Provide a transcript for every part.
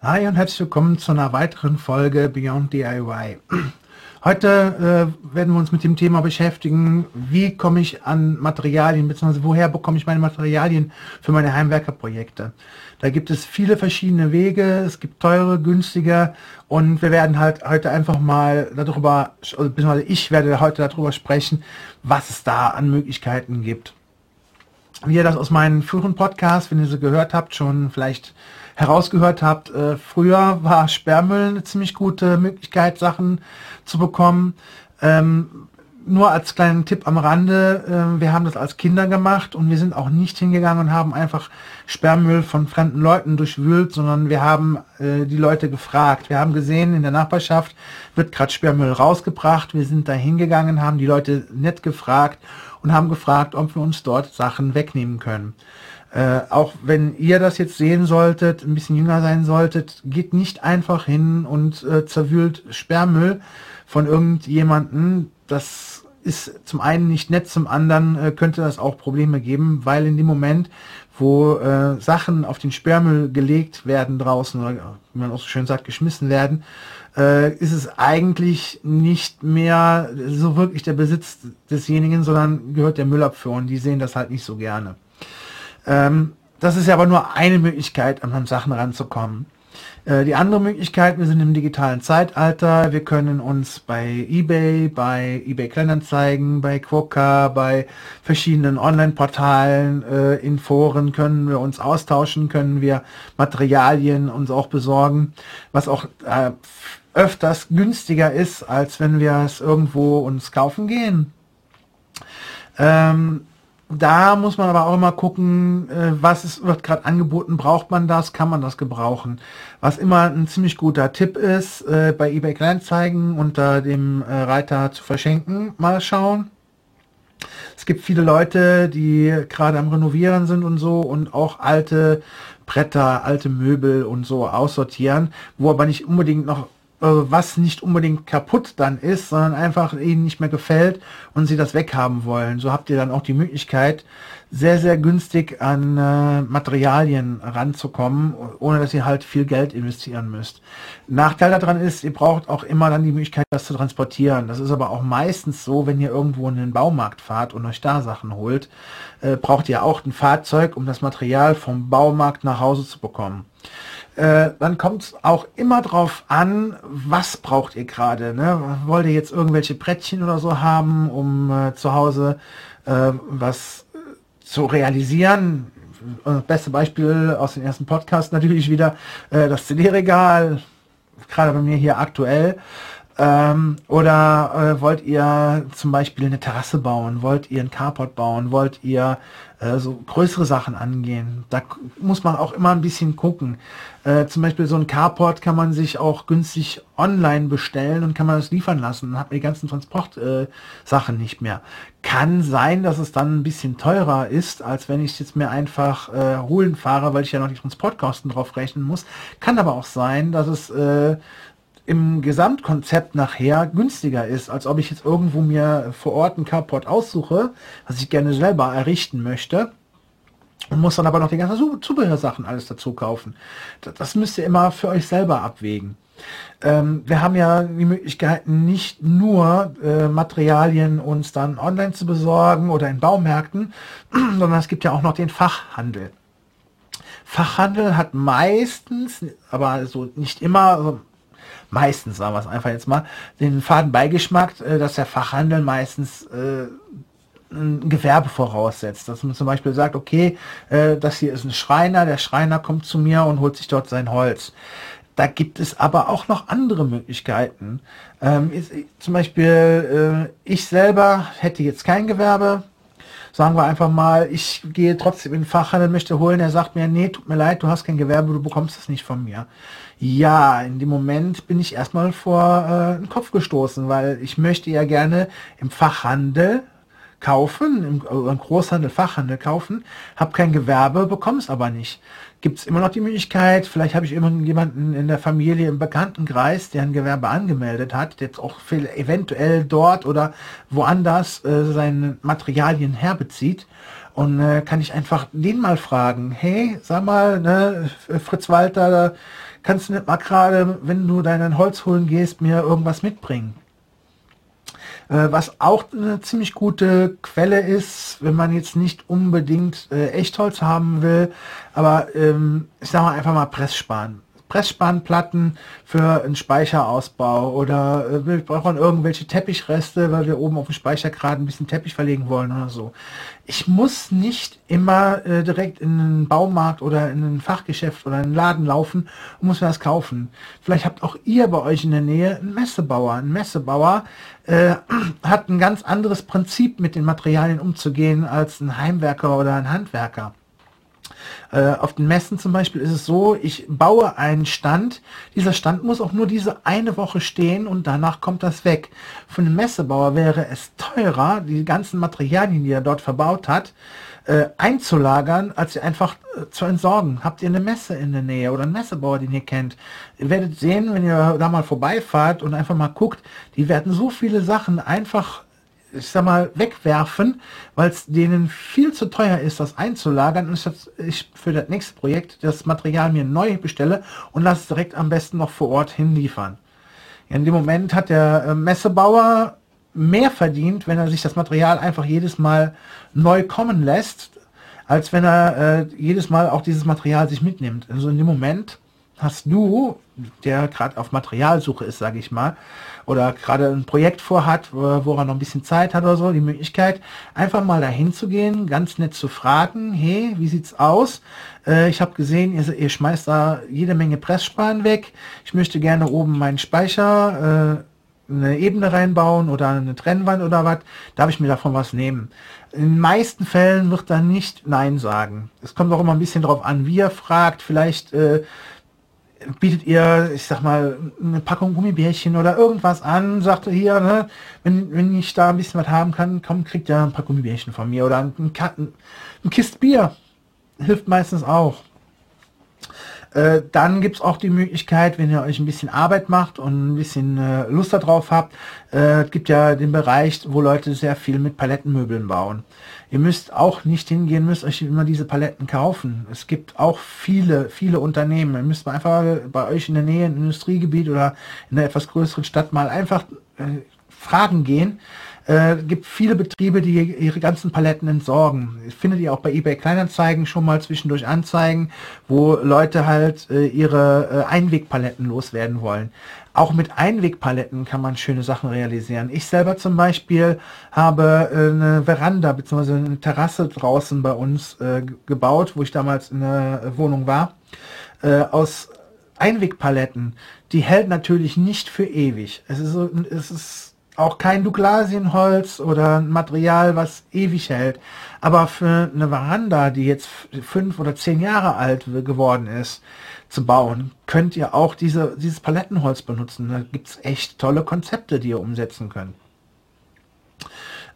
Hi und herzlich willkommen zu einer weiteren Folge Beyond DIY. Heute äh, werden wir uns mit dem Thema beschäftigen, wie komme ich an Materialien, beziehungsweise woher bekomme ich meine Materialien für meine Heimwerkerprojekte. Da gibt es viele verschiedene Wege, es gibt teure, günstige und wir werden halt heute einfach mal darüber, beziehungsweise ich werde heute darüber sprechen, was es da an Möglichkeiten gibt. Wie ihr das aus meinen früheren Podcasts, wenn ihr sie gehört habt, schon vielleicht herausgehört habt, äh, früher war Sperrmüll eine ziemlich gute Möglichkeit, Sachen zu bekommen. Ähm, nur als kleinen Tipp am Rande, äh, wir haben das als Kinder gemacht und wir sind auch nicht hingegangen und haben einfach Sperrmüll von fremden Leuten durchwühlt, sondern wir haben äh, die Leute gefragt. Wir haben gesehen, in der Nachbarschaft wird gerade Sperrmüll rausgebracht. Wir sind da hingegangen, haben die Leute nett gefragt und haben gefragt, ob wir uns dort Sachen wegnehmen können. Äh, auch wenn ihr das jetzt sehen solltet, ein bisschen jünger sein solltet, geht nicht einfach hin und äh, zerwühlt Sperrmüll von irgendjemanden. Das ist zum einen nicht nett, zum anderen äh, könnte das auch Probleme geben, weil in dem Moment, wo äh, Sachen auf den Sperrmüll gelegt werden draußen oder wie man auch so schön sagt, geschmissen werden, äh, ist es eigentlich nicht mehr so wirklich der Besitz desjenigen, sondern gehört der Müllabfuhr und die sehen das halt nicht so gerne. Ähm, das ist ja aber nur eine Möglichkeit, an Sachen ranzukommen. Äh, die andere Möglichkeit, wir sind im digitalen Zeitalter, wir können uns bei eBay, bei eBay Kleinanzeigen, bei Quokka, bei verschiedenen Online-Portalen, äh, in Foren können wir uns austauschen, können wir Materialien uns auch besorgen, was auch äh, öfters günstiger ist, als wenn wir es irgendwo uns kaufen gehen. Ähm, da muss man aber auch immer gucken, äh, was ist, wird gerade angeboten, braucht man das, kann man das gebrauchen. Was immer ein ziemlich guter Tipp ist, äh, bei eBay Kleinzeigen unter dem äh, Reiter zu verschenken, mal schauen. Es gibt viele Leute, die gerade am Renovieren sind und so und auch alte Bretter, alte Möbel und so aussortieren, wo aber nicht unbedingt noch was nicht unbedingt kaputt dann ist, sondern einfach ihnen nicht mehr gefällt und sie das weghaben wollen. So habt ihr dann auch die Möglichkeit, sehr, sehr günstig an äh, Materialien ranzukommen, ohne dass ihr halt viel Geld investieren müsst. Nachteil daran ist, ihr braucht auch immer dann die Möglichkeit, das zu transportieren. Das ist aber auch meistens so, wenn ihr irgendwo in den Baumarkt fahrt und euch da Sachen holt, äh, braucht ihr auch ein Fahrzeug, um das Material vom Baumarkt nach Hause zu bekommen äh, dann kommt es auch immer drauf an, was braucht ihr gerade. Ne? Wollt ihr jetzt irgendwelche Brettchen oder so haben, um äh, zu Hause äh, was zu realisieren? Äh, beste Beispiel aus dem ersten Podcast natürlich wieder äh, das CD-Regal, gerade bei mir hier aktuell. Ähm, oder äh, wollt ihr zum Beispiel eine Terrasse bauen? Wollt ihr ein Carport bauen? Wollt ihr äh, so größere Sachen angehen? Da muss man auch immer ein bisschen gucken. Äh, zum Beispiel so ein Carport kann man sich auch günstig online bestellen und kann man das liefern lassen. Dann hat man die ganzen Transportsachen äh, nicht mehr. Kann sein, dass es dann ein bisschen teurer ist, als wenn ich jetzt mir einfach äh, holen fahre, weil ich ja noch die Transportkosten drauf rechnen muss. Kann aber auch sein, dass es äh, im Gesamtkonzept nachher günstiger ist, als ob ich jetzt irgendwo mir vor Ort ein Carport aussuche, was ich gerne selber errichten möchte und muss dann aber noch die ganzen Zubehörsachen alles dazu kaufen. Das müsst ihr immer für euch selber abwägen. Ähm, wir haben ja die Möglichkeiten, nicht nur äh, Materialien uns dann online zu besorgen oder in Baumärkten, sondern es gibt ja auch noch den Fachhandel. Fachhandel hat meistens, aber so nicht immer, also meistens, sagen wir es einfach jetzt mal, den faden Beigeschmack, äh, dass der Fachhandel meistens äh, ein Gewerbe voraussetzt. Dass man zum Beispiel sagt, okay, äh, das hier ist ein Schreiner, der Schreiner kommt zu mir und holt sich dort sein Holz. Da gibt es aber auch noch andere Möglichkeiten. Ähm, ist, zum Beispiel, äh, ich selber hätte jetzt kein Gewerbe. Sagen wir einfach mal, ich gehe trotzdem in den Fachhandel, möchte holen. Er sagt mir, nee, tut mir leid, du hast kein Gewerbe, du bekommst es nicht von mir. Ja, in dem Moment bin ich erstmal vor äh, den Kopf gestoßen, weil ich möchte ja gerne im Fachhandel kaufen, im, äh, im Großhandel, Fachhandel kaufen, habe kein Gewerbe, bekomme es aber nicht. Gibt es immer noch die Möglichkeit, vielleicht habe ich irgendjemanden in der Familie, im Bekanntenkreis, der ein Gewerbe angemeldet hat, der jetzt auch eventuell dort oder woanders äh, seine Materialien herbezieht Und äh, kann ich einfach den mal fragen, hey, sag mal, ne, Fritz Walter, kannst du nicht mal gerade, wenn du deinen Holz holen gehst, mir irgendwas mitbringen? Äh, was auch eine ziemlich gute Quelle ist, wenn man jetzt nicht unbedingt äh, Echtholz haben will, aber ähm, ich sag mal einfach mal Pressspan. Pressspanplatten für einen Speicherausbau oder äh, wir brauchen irgendwelche Teppichreste, weil wir oben auf dem Speicher gerade ein bisschen Teppich verlegen wollen oder so. Ich muss nicht immer äh, direkt in einen Baumarkt oder in ein Fachgeschäft oder einen Laden laufen und muss mir das kaufen. Vielleicht habt auch ihr bei euch in der Nähe einen Messebauer. Ein Messebauer äh, hat ein ganz anderes Prinzip mit den Materialien umzugehen als ein Heimwerker oder ein Handwerker. Äh, auf den Messen zum Beispiel ist es so, ich baue einen Stand. Dieser Stand muss auch nur diese eine Woche stehen und danach kommt das weg. Für einen Messebauer wäre es teurer, die ganzen Materialien, die er dort verbaut hat, äh, einzulagern, als sie einfach äh, zu entsorgen. Habt ihr eine Messe in der Nähe oder einen Messebauer, den ihr kennt? Ihr werdet sehen, wenn ihr da mal vorbeifahrt und einfach mal guckt, die werden so viele Sachen einfach ich sag mal, wegwerfen, weil es denen viel zu teuer ist, das einzulagern. Und ich für das nächste Projekt das Material mir neu bestelle und lasse es direkt am besten noch vor Ort hinliefern. In dem Moment hat der äh, Messebauer mehr verdient, wenn er sich das Material einfach jedes Mal neu kommen lässt, als wenn er äh, jedes Mal auch dieses Material sich mitnimmt. Also in dem Moment hast du, der gerade auf Materialsuche ist, sage ich mal, oder gerade ein Projekt vorhat, wo, er noch ein bisschen Zeit hat oder so, die Möglichkeit, einfach mal dahin zu gehen, ganz nett zu fragen, hey, wie sieht's aus? Äh, ich habe gesehen, ihr, ihr, schmeißt da jede Menge Pressspan weg. Ich möchte gerne oben meinen Speicher äh, eine Ebene reinbauen oder eine Trennwand oder was, darf ich mir davon was nehmen? In den meisten Fällen wird er nicht Nein sagen. Es kommt auch immer ein bisschen darauf an, wie er fragt. Vielleicht äh, bietet ihr, ich sag mal, eine Packung Gummibärchen oder irgendwas an, sagt ihr hier, ne, wenn, wenn ich da ein bisschen was haben kann, komm, kriegt ihr ein paar Gummibärchen von mir oder ein, ein, ein Kist Bier. Hilft meistens auch. Äh, dann gibt's auch die Möglichkeit, wenn ihr euch ein bisschen Arbeit macht und ein bisschen äh, Lust darauf habt, äh, gibt ja den Bereich, wo Leute sehr viel mit Palettenmöbeln bauen. Ihr müsst auch nicht hingehen, müsst euch immer diese Paletten kaufen. Es gibt auch viele, viele Unternehmen. Ihr müsst einfach bei euch in der Nähe, im Industriegebiet oder in einer etwas größeren Stadt mal einfach äh, fragen gehen. Äh, gibt viele Betriebe, die ihre ganzen Paletten entsorgen. Findet ihr auch bei eBay Kleinanzeigen schon mal zwischendurch Anzeigen, wo Leute halt äh, ihre äh, Einwegpaletten loswerden wollen. Auch mit Einwegpaletten kann man schöne Sachen realisieren. Ich selber zum Beispiel habe äh, eine Veranda bzw. eine Terrasse draußen bei uns äh, gebaut, wo ich damals in der Wohnung war, äh, aus Einwegpaletten. Die hält natürlich nicht für ewig. Es ist, so, es ist auch kein Douglasienholz oder ein Material, was ewig hält. Aber für eine Veranda, die jetzt fünf oder zehn Jahre alt geworden ist, zu bauen, könnt ihr auch diese, dieses Palettenholz benutzen. Da gibt es echt tolle Konzepte, die ihr umsetzen könnt.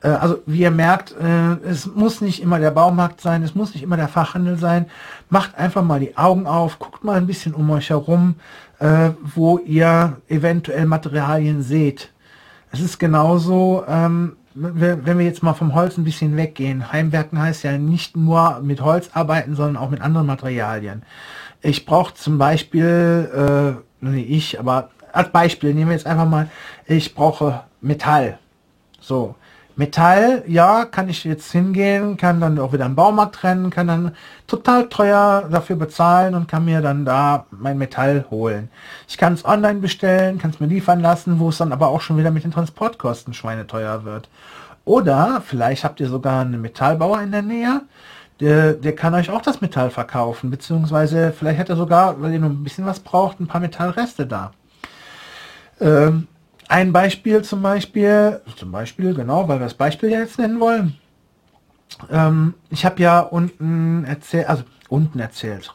Äh, also wie ihr merkt, äh, es muss nicht immer der Baumarkt sein, es muss nicht immer der Fachhandel sein. Macht einfach mal die Augen auf, guckt mal ein bisschen um euch herum, äh, wo ihr eventuell Materialien seht. Es ist genauso, ähm, wenn wir jetzt mal vom Holz ein bisschen weggehen. Heimwerken heißt ja nicht nur mit Holz arbeiten, sondern auch mit anderen Materialien. Ich brauche zum Beispiel, äh, nee, ich, aber als Beispiel nehmen wir jetzt einfach mal, ich brauche Metall. So, Metall, ja, kann ich jetzt hingehen, kann dann auch wieder im Baumarkt trennen, kann dann total teuer dafür bezahlen und kann mir dann da mein Metall holen. Ich kann es online bestellen, kann es mir liefern lassen, wo es dann aber auch schon wieder mit den Transportkosten schweineteuer wird. Oder vielleicht habt ihr sogar einen Metallbauer in der Nähe, der, der kann euch auch das Metall verkaufen, beziehungsweise vielleicht hat er sogar, weil ihr nur ein bisschen was braucht, ein paar Metallreste da. Ähm, ein Beispiel zum Beispiel, zum Beispiel, genau, weil wir das Beispiel jetzt nennen wollen. Ähm, ich habe ja unten erzählt, also unten erzählt,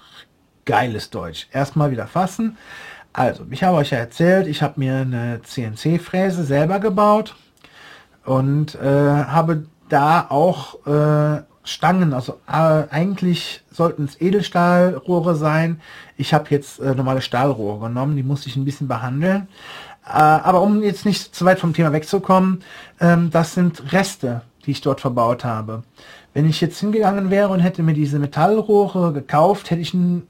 geiles Deutsch. Erstmal wieder fassen. Also, ich habe euch ja erzählt, ich habe mir eine CNC-Fräse selber gebaut und äh, habe da auch äh, Stangen, also äh, eigentlich sollten es Edelstahlrohre sein. Ich habe jetzt äh, normale Stahlrohre genommen, die musste ich ein bisschen behandeln. Äh, aber um jetzt nicht zu weit vom Thema wegzukommen, ähm, das sind Reste, die ich dort verbaut habe. Wenn ich jetzt hingegangen wäre und hätte mir diese Metallrohre gekauft, hätte ich ein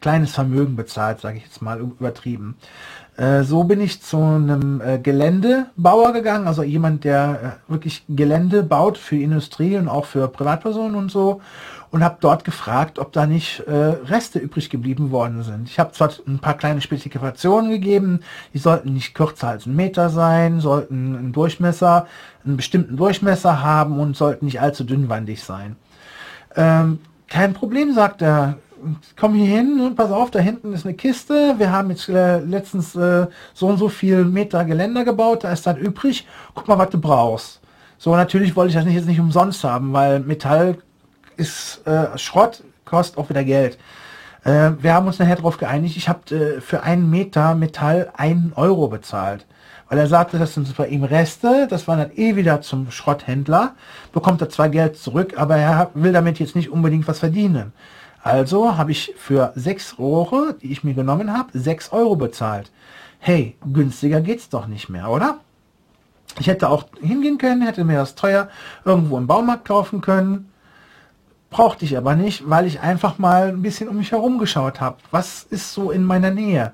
kleines Vermögen bezahlt, sage ich jetzt mal übertrieben. Äh, so bin ich zu einem äh, Geländebauer gegangen, also jemand, der äh, wirklich Gelände baut für Industrie und auch für Privatpersonen und so und habe dort gefragt, ob da nicht äh, Reste übrig geblieben worden sind. Ich habe zwar ein paar kleine Spezifikationen gegeben, die sollten nicht kürzer als ein Meter sein, sollten einen Durchmesser, einen bestimmten Durchmesser haben und sollten nicht allzu dünnwandig sein. Ähm, kein Problem, sagt er komm hier hin pass auf, da hinten ist eine Kiste. Wir haben jetzt äh, letztens äh, so und so viel Meter Geländer gebaut, da ist dann übrig. Guck mal, was du brauchst. So, natürlich wollte ich das nicht, jetzt nicht umsonst haben, weil Metall ist äh, Schrott, kostet auch wieder Geld. Äh, wir haben uns nachher darauf geeinigt, ich habe äh, für einen Meter Metall einen Euro bezahlt. Weil er sagte, das sind bei ihm Reste, das waren dann eh wieder zum Schrotthändler, bekommt er zwar Geld zurück, aber er will damit jetzt nicht unbedingt was verdienen. Also habe ich für sechs Rohre, die ich mir genommen habe, sechs Euro bezahlt. Hey, günstiger geht's doch nicht mehr, oder? Ich hätte auch hingehen können, hätte mir das teuer irgendwo im Baumarkt kaufen können. Brauchte ich aber nicht, weil ich einfach mal ein bisschen um mich herum geschaut habe. Was ist so in meiner Nähe?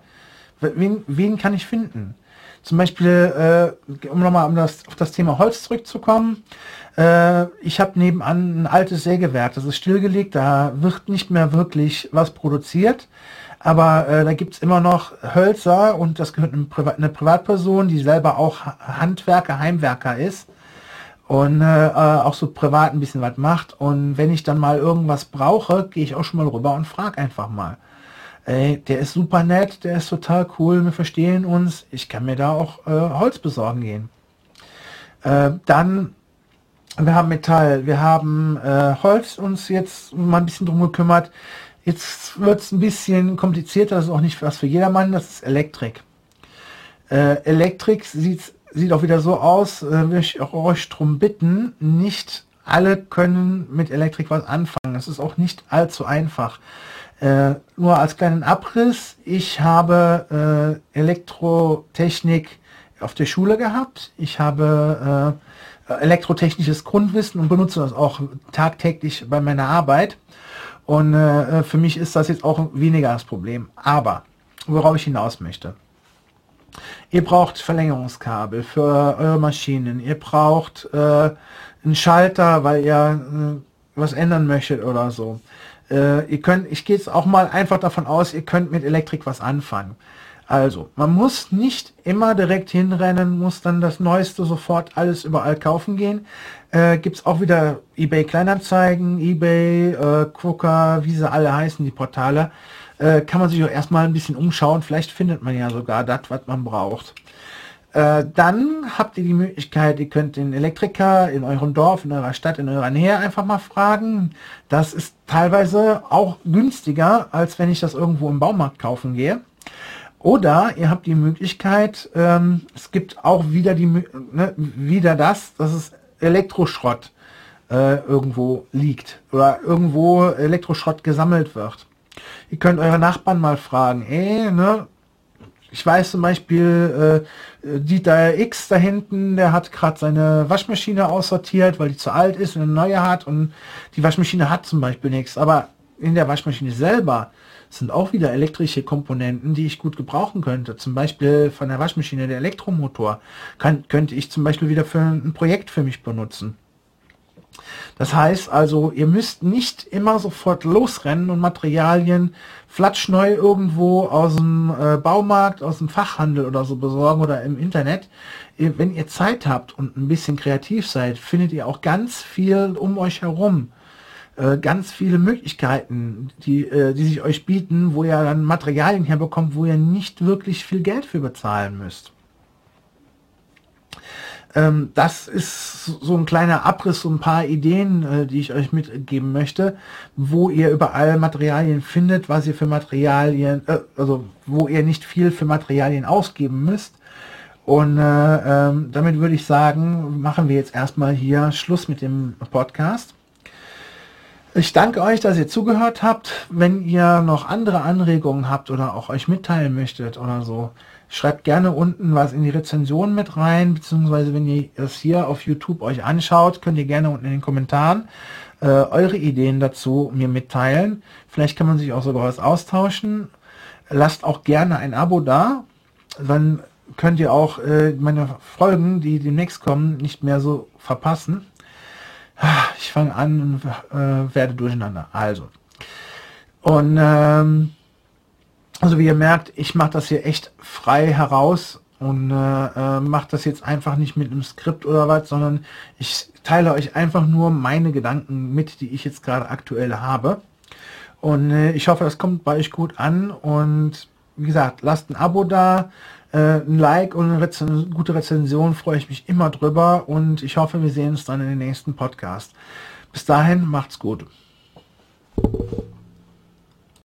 Wen, wen kann ich finden? Zum Beispiel, äh, um nochmal um das, auf das Thema Holz zurückzukommen, äh, ich habe nebenan ein altes Sägewerk, das ist stillgelegt, da wird nicht mehr wirklich was produziert. Aber äh, da gibt's immer noch Hölzer und das gehört eine, Privat eine Privatperson, die selber auch Handwerker, Heimwerker ist und äh, äh, auch so privat ein bisschen was macht. Und wenn ich dann mal irgendwas brauche, gehe ich auch schon mal rüber und frage einfach mal. Ey, der ist super nett, der ist total cool, wir verstehen uns. Ich kann mir da auch äh, Holz besorgen gehen. Äh, dann wir haben Metall, wir haben äh, Holz uns jetzt mal ein bisschen drum gekümmert. Jetzt wird es ein bisschen komplizierter, das ist auch nicht was für jedermann, das ist Elektrik. Äh, Elektrik sieht, sieht auch wieder so aus, äh, will ich auch euch drum bitten, nicht alle können mit Elektrik was anfangen. Das ist auch nicht allzu einfach. Äh, nur als kleinen Abriss, ich habe äh, Elektrotechnik auf der Schule gehabt. Ich habe äh, elektrotechnisches Grundwissen und benutze das auch tagtäglich bei meiner Arbeit. Und äh, für mich ist das jetzt auch weniger das Problem. Aber worauf ich hinaus möchte. Ihr braucht Verlängerungskabel für eure Maschinen. Ihr braucht äh, einen Schalter, weil ihr äh, was ändern möchtet oder so. Äh, ihr könnt, ich gehe jetzt auch mal einfach davon aus, ihr könnt mit Elektrik was anfangen. Also, man muss nicht immer direkt hinrennen, muss dann das Neueste sofort alles überall kaufen gehen. Äh, Gibt auch wieder eBay Kleinanzeigen, eBay, äh, Quooker, wie sie alle heißen, die Portale. Äh, kann man sich auch erstmal ein bisschen umschauen. Vielleicht findet man ja sogar das, was man braucht. Äh, dann habt ihr die Möglichkeit, ihr könnt den Elektriker in eurem Dorf, in eurer Stadt, in eurer Nähe einfach mal fragen. Das ist teilweise auch günstiger, als wenn ich das irgendwo im Baumarkt kaufen gehe. Oder ihr habt die Möglichkeit, ähm, es gibt auch wieder die ne, wieder das, dass es Elektroschrott äh, irgendwo liegt oder irgendwo Elektroschrott gesammelt wird. Ihr könnt eure Nachbarn mal fragen, ey, ne, ich weiß zum Beispiel, äh, Dieter X da hinten, der hat gerade seine Waschmaschine aussortiert, weil die zu alt ist und eine neue hat und die Waschmaschine hat zum Beispiel nichts. Aber in der Waschmaschine selber sind auch wieder elektrische Komponenten, die ich gut gebrauchen könnte. Zum Beispiel von der Waschmaschine der Elektromotor kann, könnte ich zum Beispiel wieder für ein Projekt für mich benutzen. Das heißt also, ihr müsst nicht immer sofort losrennen und Materialien flatschneu irgendwo aus dem äh, Baumarkt, aus dem Fachhandel oder so besorgen oder im Internet. Wenn ihr Zeit habt und ein bisschen kreativ seid, findet ihr auch ganz viel um euch herum. Äh, ganz viele Möglichkeiten, die, äh, die sich euch bieten, wo ihr dann Materialien herbekommt, wo ihr nicht wirklich viel Geld für bezahlen müsst. Ähm, das ist so ein kleiner Abriss, so ein paar Ideen, äh, die ich euch mitgeben möchte, wo ihr überall Materialien findet, was ihr für Materialien, äh, also wo ihr nicht viel für Materialien ausgeben müsst. Und äh, ähm, damit würde ich sagen, machen wir jetzt erstmal hier Schluss mit dem Podcast. Ich danke euch, dass ihr zugehört habt. Wenn ihr noch andere Anregungen habt oder auch euch mitteilen möchtet oder so, schreibt gerne unten was in die Rezension mit rein, beziehungsweise wenn ihr es hier auf YouTube euch anschaut, könnt ihr gerne unten in den Kommentaren äh, eure Ideen dazu mir mitteilen. Vielleicht kann man sich auch sogar was austauschen. Lasst auch gerne ein Abo da, dann könnt ihr auch äh, meine Folgen, die demnächst kommen, nicht mehr so verpassen. Ich fange an und äh, werde durcheinander. Also. Und ähm, also wie ihr merkt, ich mache das hier echt frei heraus und äh, äh, mache das jetzt einfach nicht mit einem Skript oder was, sondern ich teile euch einfach nur meine Gedanken mit, die ich jetzt gerade aktuell habe. Und äh, ich hoffe, das kommt bei euch gut an und wie gesagt, lasst ein Abo da, äh, ein Like und eine Rezen gute Rezension freue ich mich immer drüber und ich hoffe, wir sehen uns dann in den nächsten Podcast. Bis dahin, macht's gut.